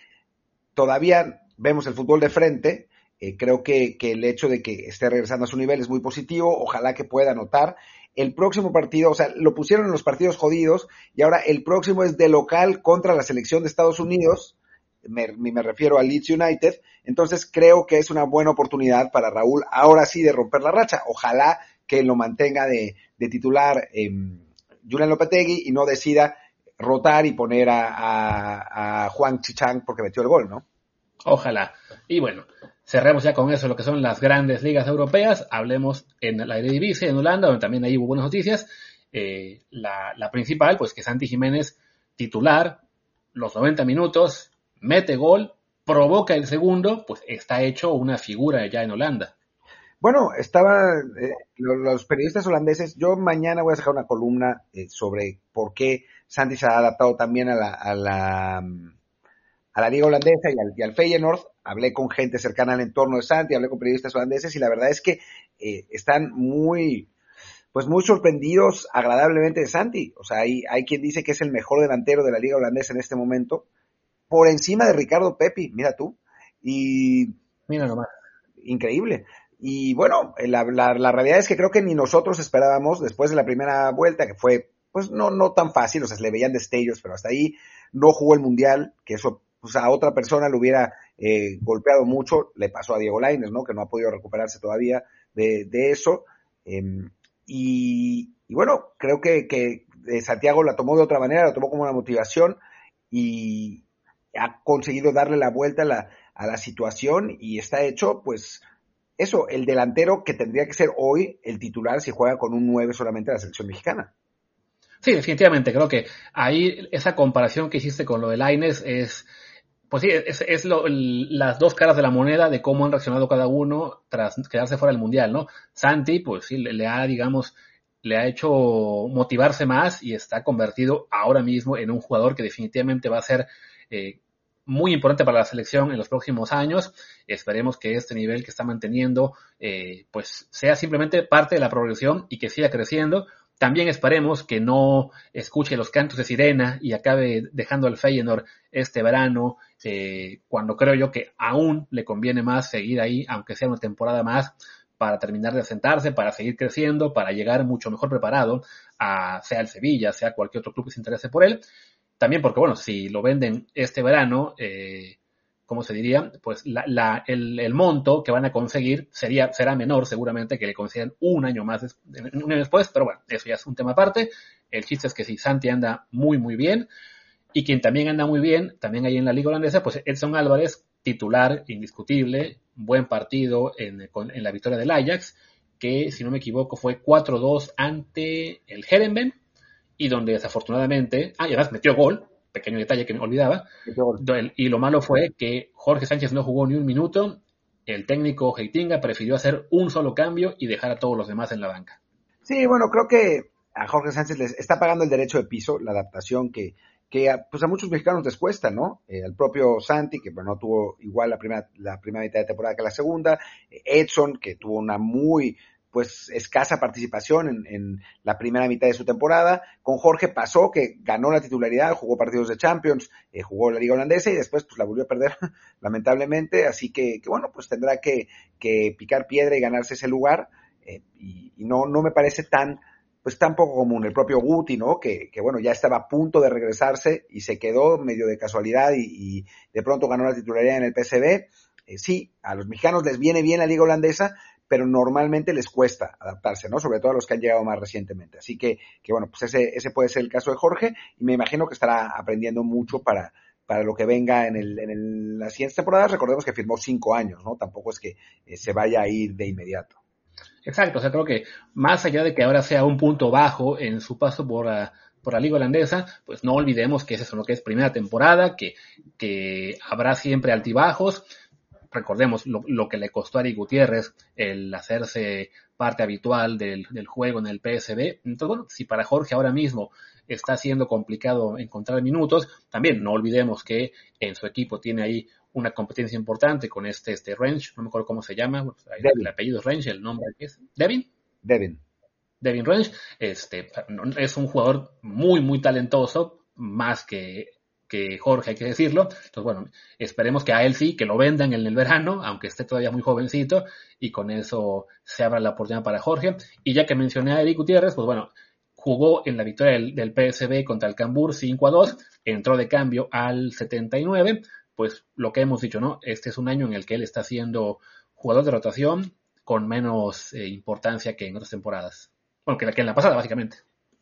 todavía vemos el fútbol de frente, eh, creo que, el hecho de que esté regresando a su nivel es muy positivo, ojalá que pueda anotar. El próximo partido, o sea, lo pusieron en los partidos jodidos y ahora el próximo es de local contra la selección de Estados Unidos, me, refiero a Leeds United, entonces creo que es una buena oportunidad para Raúl ahora sí de romper la racha, ojalá que lo mantenga de, titular. Eh, Julian Lopetegui y no decida rotar y poner a, a, Juan Chichang porque metió el gol, ¿no? Ojalá. Y bueno, cerremos ya con eso lo que son las grandes ligas europeas. Hablemos en la Eredivisie, en Holanda, donde también hay hubo buenas noticias. Eh, la, principal, pues que Santi Jiménez, titular, los 90 minutos, mete gol, provoca el segundo, pues está hecho una figura ya en Holanda. Bueno, estaba eh, los periodistas holandeses. Yo mañana voy a sacar una columna eh, sobre por qué Santi se ha adaptado también a la, a la, a la liga holandesa y al, y al Feyenoord. Hablé con gente cercana al entorno de Santi, hablé con periodistas holandeses y la verdad es que eh, están muy, pues muy sorprendidos agradablemente de Santi. O sea, hay, hay quien dice que es el mejor delantero de la liga holandesa en este momento, por encima de Ricardo Pepi, mira tú. Y mira nomás. Increíble. Y bueno, la, la, la, realidad es que creo que ni nosotros esperábamos, después de la primera vuelta, que fue, pues no, no tan fácil, o sea, se le veían destellos, pero hasta ahí no jugó el Mundial, que eso pues a otra persona le hubiera eh, golpeado mucho, le pasó a Diego Laines, ¿no? Que no ha podido recuperarse todavía de, de eso. Eh, y, y, bueno, creo que, que Santiago la tomó de otra manera, la tomó como una motivación y ha conseguido darle la vuelta a la, a la situación y está hecho, pues, eso, el delantero que tendría que ser hoy el titular si juega con un 9 solamente la selección mexicana. Sí, definitivamente, creo que ahí esa comparación que hiciste con lo de Laines es Pues sí, es, las dos caras de la moneda de cómo han reaccionado cada uno tras quedarse fuera del Mundial, ¿no? Santi, pues sí, le, ha, digamos, le ha hecho motivarse más y está convertido ahora mismo en un jugador que definitivamente va a ser eh, muy importante para la selección en los próximos años. Esperemos que este nivel que está manteniendo, eh, pues sea simplemente parte de la progresión y que siga creciendo. También esperemos que no escuche los cantos de sirena y acabe dejando al Feyenoord este verano, eh, cuando creo yo que aún le conviene más seguir ahí, aunque sea una temporada más, para terminar de asentarse, para seguir creciendo, para llegar mucho mejor preparado a sea el Sevilla, sea cualquier otro club que se interese por él. También porque, bueno, si lo venden este verano, eh, ¿cómo se diría? Pues la, el, monto que van a conseguir sería, será menor seguramente que le consigan un año más un año después, pero bueno, eso ya es un tema aparte. El chiste es que si Santi anda muy, muy bien, y quien también anda muy bien, también ahí en la liga holandesa, pues Edson Álvarez, titular indiscutible, buen partido en, en la victoria del Ajax, que si no me equivoco fue 4-2 ante el Herenben, y donde desafortunadamente, ah, y además metió gol, pequeño detalle que me olvidaba, y lo malo fue que Jorge Sánchez no jugó ni un minuto, el técnico Heitinga prefirió hacer un solo cambio y dejar a todos los demás en la banca. Sí, bueno, creo que a Jorge Sánchez les está pagando el derecho de piso, la adaptación que, que a, pues a muchos mexicanos les cuesta, ¿no? Eh, al propio Santi, que no tuvo igual la primera, la primera mitad de temporada que la segunda, Edson, que tuvo una muy pues escasa participación en, la primera mitad de su temporada. Con Jorge pasó que ganó la titularidad, jugó partidos de Champions, eh, jugó la Liga Holandesa y después pues la volvió a perder, lamentablemente. Así que, bueno, pues tendrá que, picar piedra y ganarse ese lugar. Eh, y, no, no me parece tan, pues tan poco común. El propio Guti, ¿no? Que, que bueno, ya estaba a punto de regresarse y se quedó medio de casualidad y, de pronto ganó la titularidad en el PSV. Eh, sí, a los mexicanos les viene bien la liga holandesa, pero normalmente les cuesta adaptarse, ¿no? Sobre todo a los que han llegado más recientemente. Así que, que bueno, pues ese, ese puede ser el caso de Jorge y me imagino que estará aprendiendo mucho para, para lo que venga en, el, en las siguientes temporadas. Recordemos que firmó cinco años, ¿no? Tampoco es que eh, se vaya a ir de inmediato. Exacto, o sea, creo que más allá de que ahora sea un punto bajo en su paso por, la, por la liga holandesa, pues no olvidemos que es eso, lo que es primera temporada, que, que habrá siempre altibajos, recordemos lo, que le costó a Ari Gutiérrez el hacerse parte habitual del, juego en el PSB. Entonces, bueno, si para Jorge ahora mismo está siendo complicado encontrar minutos, también no olvidemos que en su equipo tiene ahí una competencia importante con este, este Range, no me acuerdo cómo se llama, el apellido es Range, el nombre es Devin. Devin. Devin Range, este, es un jugador muy, muy talentoso, más que que Jorge, hay que decirlo. Entonces, bueno, esperemos que a él sí, que lo vendan en el verano, aunque esté todavía muy jovencito, y con eso se abra la oportunidad para Jorge. Y ya que mencioné a Eric Gutiérrez, pues bueno, jugó en la victoria del, del PSB contra el Cambur 5 a 2, entró de cambio al 79, pues lo que hemos dicho, ¿no? Este es un año en el que él está siendo jugador de rotación con menos eh, importancia que en otras temporadas. Bueno, que, que en la pasada, básicamente.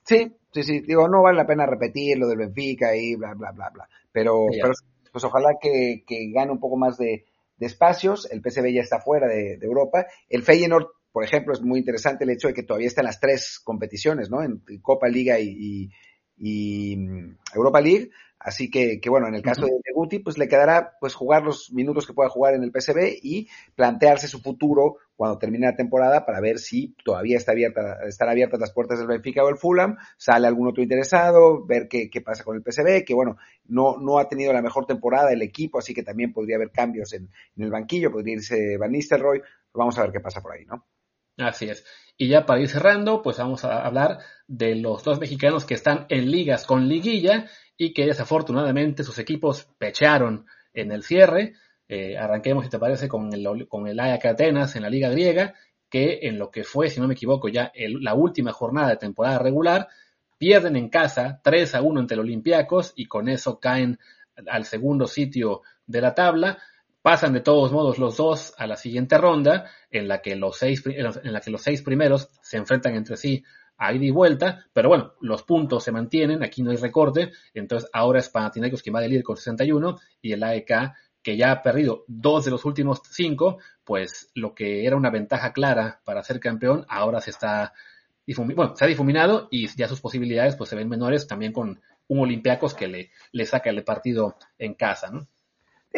Sí, sí, sí. Digo, no vale la pena repetir lo del Benfica y bla, bla, bla, bla. Pero, pero pues ojalá que, que, gane un poco más de, de espacios. El PSV ya está fuera de, de, Europa. El Feyenoord, por ejemplo, es muy interesante el hecho de que todavía está en las tres competiciones, ¿no? En, Copa, Liga y, y, y mm, Europa League. Así que, que bueno, en el caso de, Guti, pues le quedará pues jugar los minutos que pueda jugar en el PSV y plantearse su futuro cuando termine la temporada para ver si todavía está abierta, están abiertas las puertas del Benfica o el Fulham, sale algún otro interesado, ver qué, qué pasa con el PSV, que bueno, no, no ha tenido la mejor temporada el equipo, así que también podría haber cambios en, en el banquillo, podría irse Van Nistelrooy, vamos a ver qué pasa por ahí, ¿no? Así es. Y ya para ir cerrando, pues vamos a hablar de los dos mexicanos que están en ligas con liguilla y que desafortunadamente sus equipos pecharon en el cierre. Eh, arranquemos, si te parece, con el, con el Atenas en la Liga Griega, que en lo que fue, si no me equivoco, ya la última jornada de temporada regular, pierden en casa 3 a 1 ante los Olympiacos y con eso caen al segundo sitio de la tabla. Pasan de todos modos los dos a la siguiente ronda, en la que los seis, en la que los seis primeros se enfrentan entre sí a y vuelta, pero bueno, los puntos se mantienen, aquí no hay recorte, entonces ahora es Panathinaikos quien va a líder con 61 y el AEK que ya ha perdido dos de los últimos cinco, pues lo que era una ventaja clara para ser campeón ahora se está bueno, se ha difuminado y ya sus posibilidades pues se ven menores también con un Olympiacos que le, le saca el partido en casa, ¿no?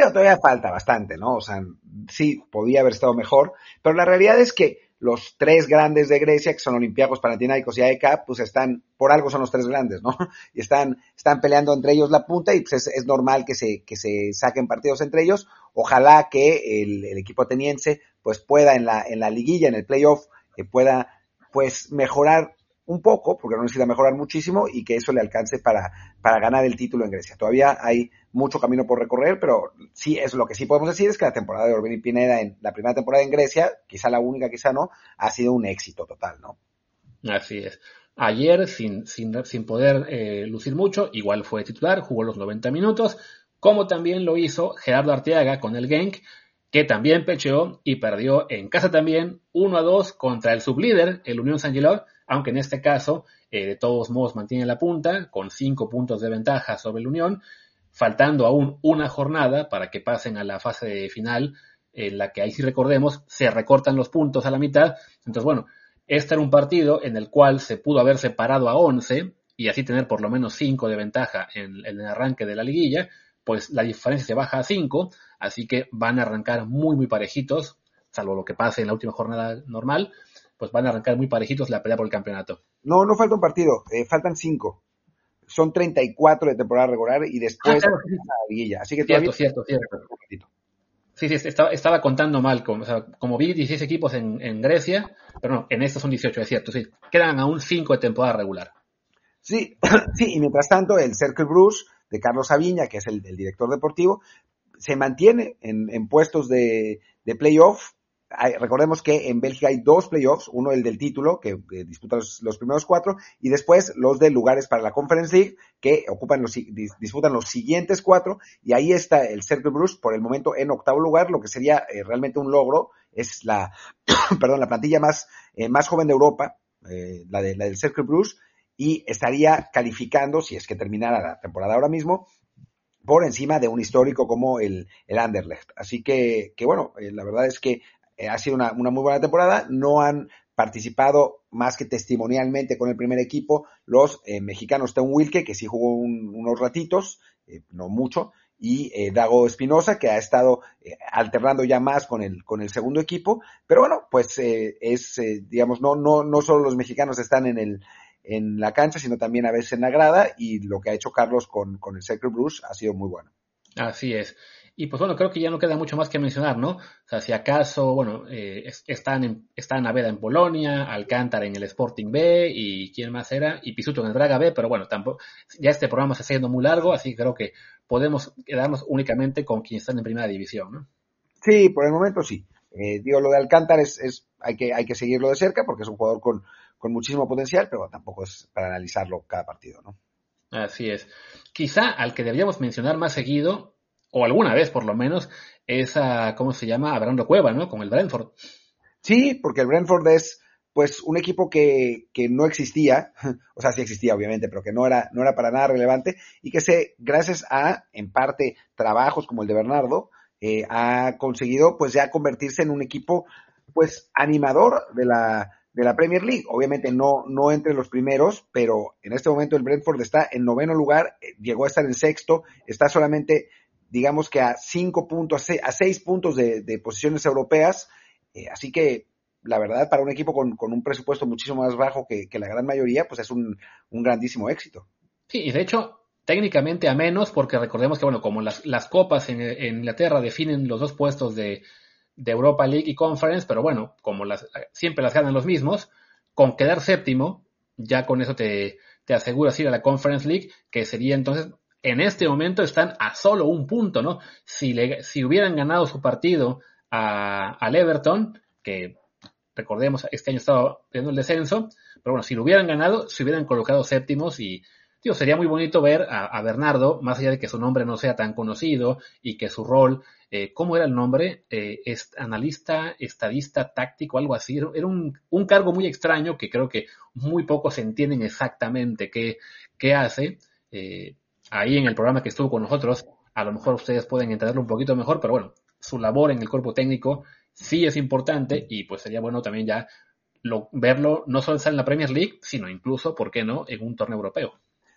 todavía falta bastante, ¿no? O sea, sí, podía haber estado mejor, pero la realidad es que los tres grandes de Grecia, que son Olympiacos, Panathinaikos y AEK, pues están, por algo son los tres grandes, ¿no? Y están, están peleando entre ellos la punta y pues es, normal que se, que se saquen partidos entre ellos. Ojalá que el, equipo ateniense pues pueda en la, en la liguilla, en el playoff, que pueda pues mejorar un poco, porque no necesita mejorar muchísimo y que eso le alcance para, para ganar el título en Grecia. Todavía hay mucho camino por recorrer, pero sí es lo que sí podemos decir es que la temporada de Orbeni Pineda en la primera temporada en Grecia, quizá la única, quizá no, ha sido un éxito total, ¿no? Así es. Ayer, sin, sin, sin poder eh, lucir mucho, igual fue titular, jugó los 90 minutos, como también lo hizo Gerardo Arteaga con el Genk, que también pecheó y perdió en casa también 1 a 2 contra el sublíder, el Unión San Giló, aunque en este caso, eh, de todos modos, mantiene la punta con cinco puntos de ventaja sobre el Unión, faltando aún una jornada para que pasen a la fase final, en la que ahí sí recordemos, se recortan los puntos a la mitad. Entonces, bueno, este era un partido en el cual se pudo haber separado a 11 y así tener por lo menos 5 de ventaja en, el arranque de la liguilla, pues la diferencia se baja a 5, así que van a arrancar muy, muy parejitos, salvo lo que pase en la última jornada normal pues van a arrancar muy parejitos la pelea por el campeonato. No, no falta un partido, eh, faltan cinco. Son 34 de temporada regular y después ah, la. Así que cierto, cierto, cierto. Sí, sí, estaba, estaba contando mal. Como, como vi 16 equipos en, Grecia, pero no, en estos son 18, es cierto, sí. Quedan aún 5 de temporada regular. Sí, sí, y mientras tanto, el Cercle Bruce de Carlos Aviña, que es el, director deportivo, se mantiene en, en puestos de, de playoff recordemos que en Bélgica hay dos playoffs, uno el del título, que, disputa los, primeros cuatro, y después los de lugares para la Conference League, que ocupan los, disputan los siguientes cuatro, y ahí está el Cercle Bruce por el momento en octavo lugar, lo que sería eh, realmente un logro, es la, perdón, la plantilla más, eh, más joven de Europa, eh, la, de, la del Cercle Bruce, y estaría calificando, si es que terminara la temporada ahora mismo, por encima de un histórico como el, el Anderlecht. Así que, que bueno, la verdad es que eh, ha sido una, muy buena temporada. No han participado más que testimonialmente con el primer equipo los eh, mexicanos Tom Wilke, que sí jugó unos ratitos, eh, no mucho, y Dago Espinosa, que ha estado alternando ya más con el, con el segundo equipo. Pero bueno, pues es, digamos, no, no, no solo los mexicanos están en el, en la cancha, sino también a veces en la grada, y lo que ha hecho Carlos con, con el Sacred Bruce ha sido muy bueno. Así es. Y pues bueno, creo que ya no queda mucho más que mencionar, ¿no? O sea, si acaso, bueno, eh, están, en, están Aveda en Polonia, Alcántara en el Sporting B, y quién más era, y Pisuto en el Braga B, pero bueno, tampoco, ya este programa se está haciendo muy largo, así que creo que podemos quedarnos únicamente con quienes están en primera división, ¿no? Sí, por el momento sí. Eh, digo, lo de Alcántara es, es, hay que, hay que seguirlo de cerca porque es un jugador con, con muchísimo potencial, pero tampoco es para analizarlo cada partido, ¿no? Así es. Quizá al que deberíamos mencionar más seguido o alguna vez por lo menos, esa, ¿cómo se llama? Abrando Cueva, ¿no? Con el Brentford. Sí, porque el Brentford es pues un equipo que, que no existía, o sea, sí existía obviamente, pero que no era, no era para nada relevante y que se, gracias a, en parte, trabajos como el de Bernardo, eh, ha conseguido pues ya convertirse en un equipo pues animador de la, de la Premier League. Obviamente no, no entre los primeros, pero en este momento el Brentford está en noveno lugar, eh, llegó a estar en sexto, está solamente digamos que a cinco puntos, a seis, puntos de, posiciones europeas. Eh, así que, la verdad, para un equipo con, un presupuesto muchísimo más bajo que, la gran mayoría, pues es un, grandísimo éxito. Sí, y de hecho, técnicamente a menos, porque recordemos que, bueno, como las, copas en, Inglaterra definen los dos puestos de, Europa League y Conference, pero bueno, como las, siempre las ganan los mismos, con quedar séptimo, ya con eso te, te aseguras ir a la Conference League, que sería entonces en este momento están a solo un punto, ¿no? Si, hubieran ganado su partido a, al Everton, que recordemos, este año estaba teniendo el descenso, pero bueno, si lo hubieran ganado, se hubieran colocado séptimos y, tío, sería muy bonito ver a, Bernardo, más allá de que su nombre no sea tan conocido y que su rol, eh, ¿cómo era el nombre? Eh, analista, estadista, táctico, algo así. Era un, cargo muy extraño que creo que muy pocos entienden exactamente qué, qué hace. Eh, ahí en el programa que estuvo con nosotros, a lo mejor ustedes pueden entenderlo un poquito mejor, pero bueno, su labor en el cuerpo técnico sí es importante y pues sería bueno también ya lo, verlo no solo en la Premier League, sino incluso, ¿por qué no?, en un torneo europeo.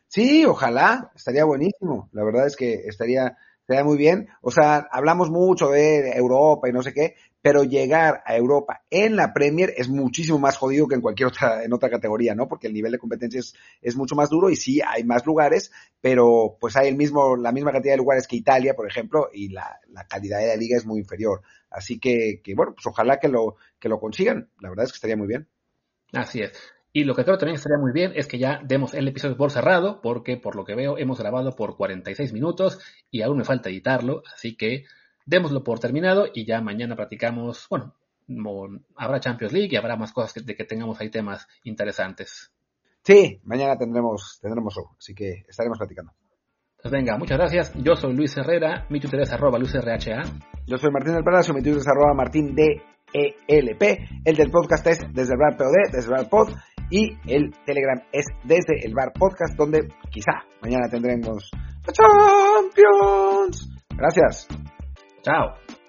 Sí, ojalá, estaría buenísimo. La verdad es que estaría, Sería muy bien. O sea, hablamos mucho de Europa y no sé qué, pero llegar a Europa en la Premier es muchísimo más jodido que en cualquier otra, en otra categoría, ¿no? Porque el nivel de competencia es, es mucho más duro y sí hay más lugares, pero pues hay el mismo, la misma cantidad de lugares que Italia, por ejemplo, y la, la calidad de la liga es muy inferior. Así que, que bueno, pues ojalá que lo, que lo consigan. La verdad es que estaría muy bien. Así es. Y lo que creo también estaría muy bien es que ya demos el episodio por cerrado, porque por lo que veo hemos grabado por 46 minutos y aún me falta editarlo, así que démoslo por terminado y ya mañana platicamos, bueno, habrá Champions League y habrá más cosas de que tengamos ahí temas interesantes. Sí, mañana tendremos, tendremos así que estaremos platicando. Pues venga, muchas gracias. Yo soy Luis Herrera, mi Twitter es arroba LuisRHA. Yo soy Martín del Palacio, mi Twitter es arroba Martín ELP. El del podcast es desde el bar POD, desde el bar pod. Y el Telegram es desde el bar podcast, donde quizá mañana tendremos Champions. Gracias. Chao.